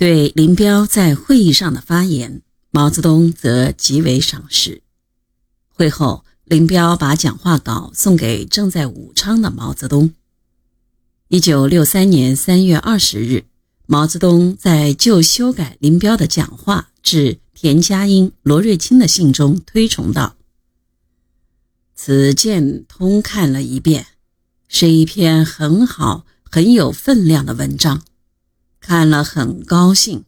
对林彪在会议上的发言，毛泽东则极为赏识。会后，林彪把讲话稿送给正在武昌的毛泽东。一九六三年三月二十日，毛泽东在就修改林彪的讲话致田家英、罗瑞卿的信中推崇道：“此件通看了一遍，是一篇很好、很有分量的文章。”看了很高兴。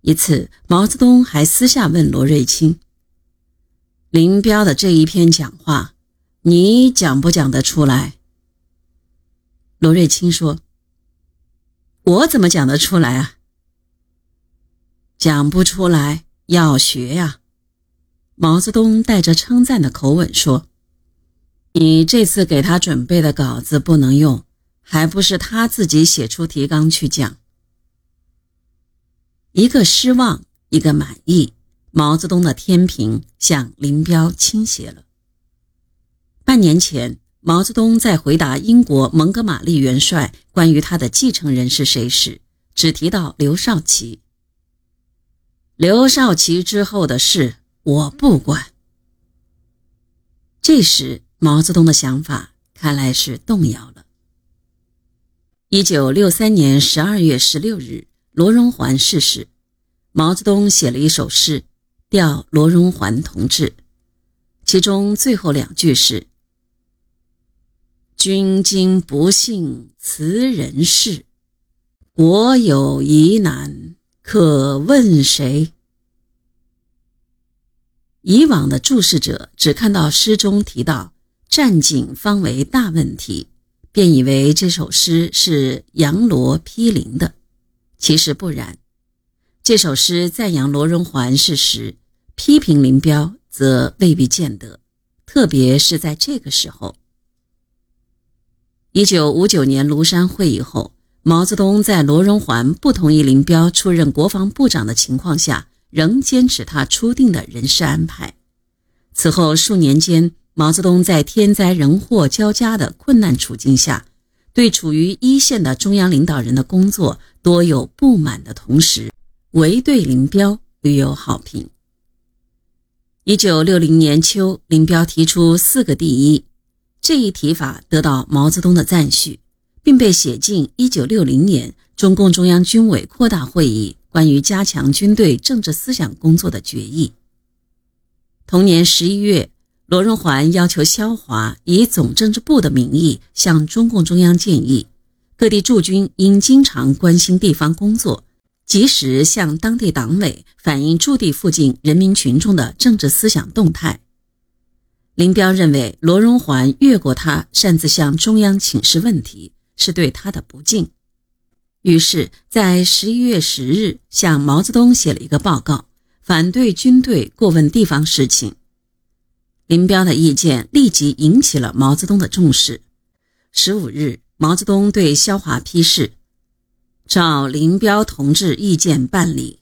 一次，毛泽东还私下问罗瑞卿：“林彪的这一篇讲话，你讲不讲得出来？”罗瑞卿说：“我怎么讲得出来啊？讲不出来，要学呀。”毛泽东带着称赞的口吻说：“你这次给他准备的稿子不能用。”还不是他自己写出提纲去讲。一个失望，一个满意，毛泽东的天平向林彪倾斜了。半年前，毛泽东在回答英国蒙哥马利元帅关于他的继承人是谁时，只提到刘少奇。刘少奇之后的事我不管。这时，毛泽东的想法看来是动摇了。一九六三年十二月十六日，罗荣桓逝世。毛泽东写了一首诗，吊罗荣桓同志，其中最后两句是：“君今不幸辞人世，国有疑难可问谁？”以往的注释者只看到诗中提到战警方为大问题。便以为这首诗是杨罗批林的，其实不然。这首诗赞扬罗荣桓是实，批评林彪则未必见得。特别是在这个时候，一九五九年庐山会议后，毛泽东在罗荣桓不同意林彪出任国防部长的情况下，仍坚持他初定的人事安排。此后数年间。毛泽东在天灾人祸交加的困难处境下，对处于一线的中央领导人的工作多有不满的同时，唯对林彪屡有好评。一九六零年秋，林彪提出“四个第一”这一提法，得到毛泽东的赞许，并被写进一九六零年中共中央军委扩大会议关于加强军队政治思想工作的决议。同年十一月。罗荣桓要求萧华以总政治部的名义向中共中央建议，各地驻军应经常关心地方工作，及时向当地党委反映驻地附近人民群众的政治思想动态。林彪认为罗荣桓越过他擅自向中央请示问题，是对他的不敬，于是，在十一月十日向毛泽东写了一个报告，反对军队过问地方事情。林彪的意见立即引起了毛泽东的重视。十五日，毛泽东对萧华批示：“照林彪同志意见办理。”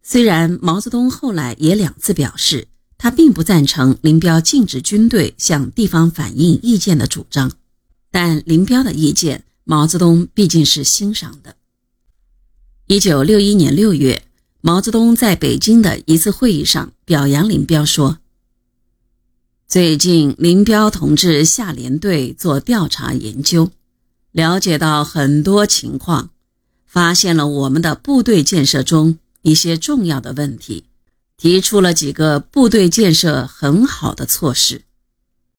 虽然毛泽东后来也两次表示，他并不赞成林彪禁止军队向地方反映意见的主张，但林彪的意见，毛泽东毕竟是欣赏的。一九六一年六月，毛泽东在北京的一次会议上表扬林彪说。最近，林彪同志下连队做调查研究，了解到很多情况，发现了我们的部队建设中一些重要的问题，提出了几个部队建设很好的措施。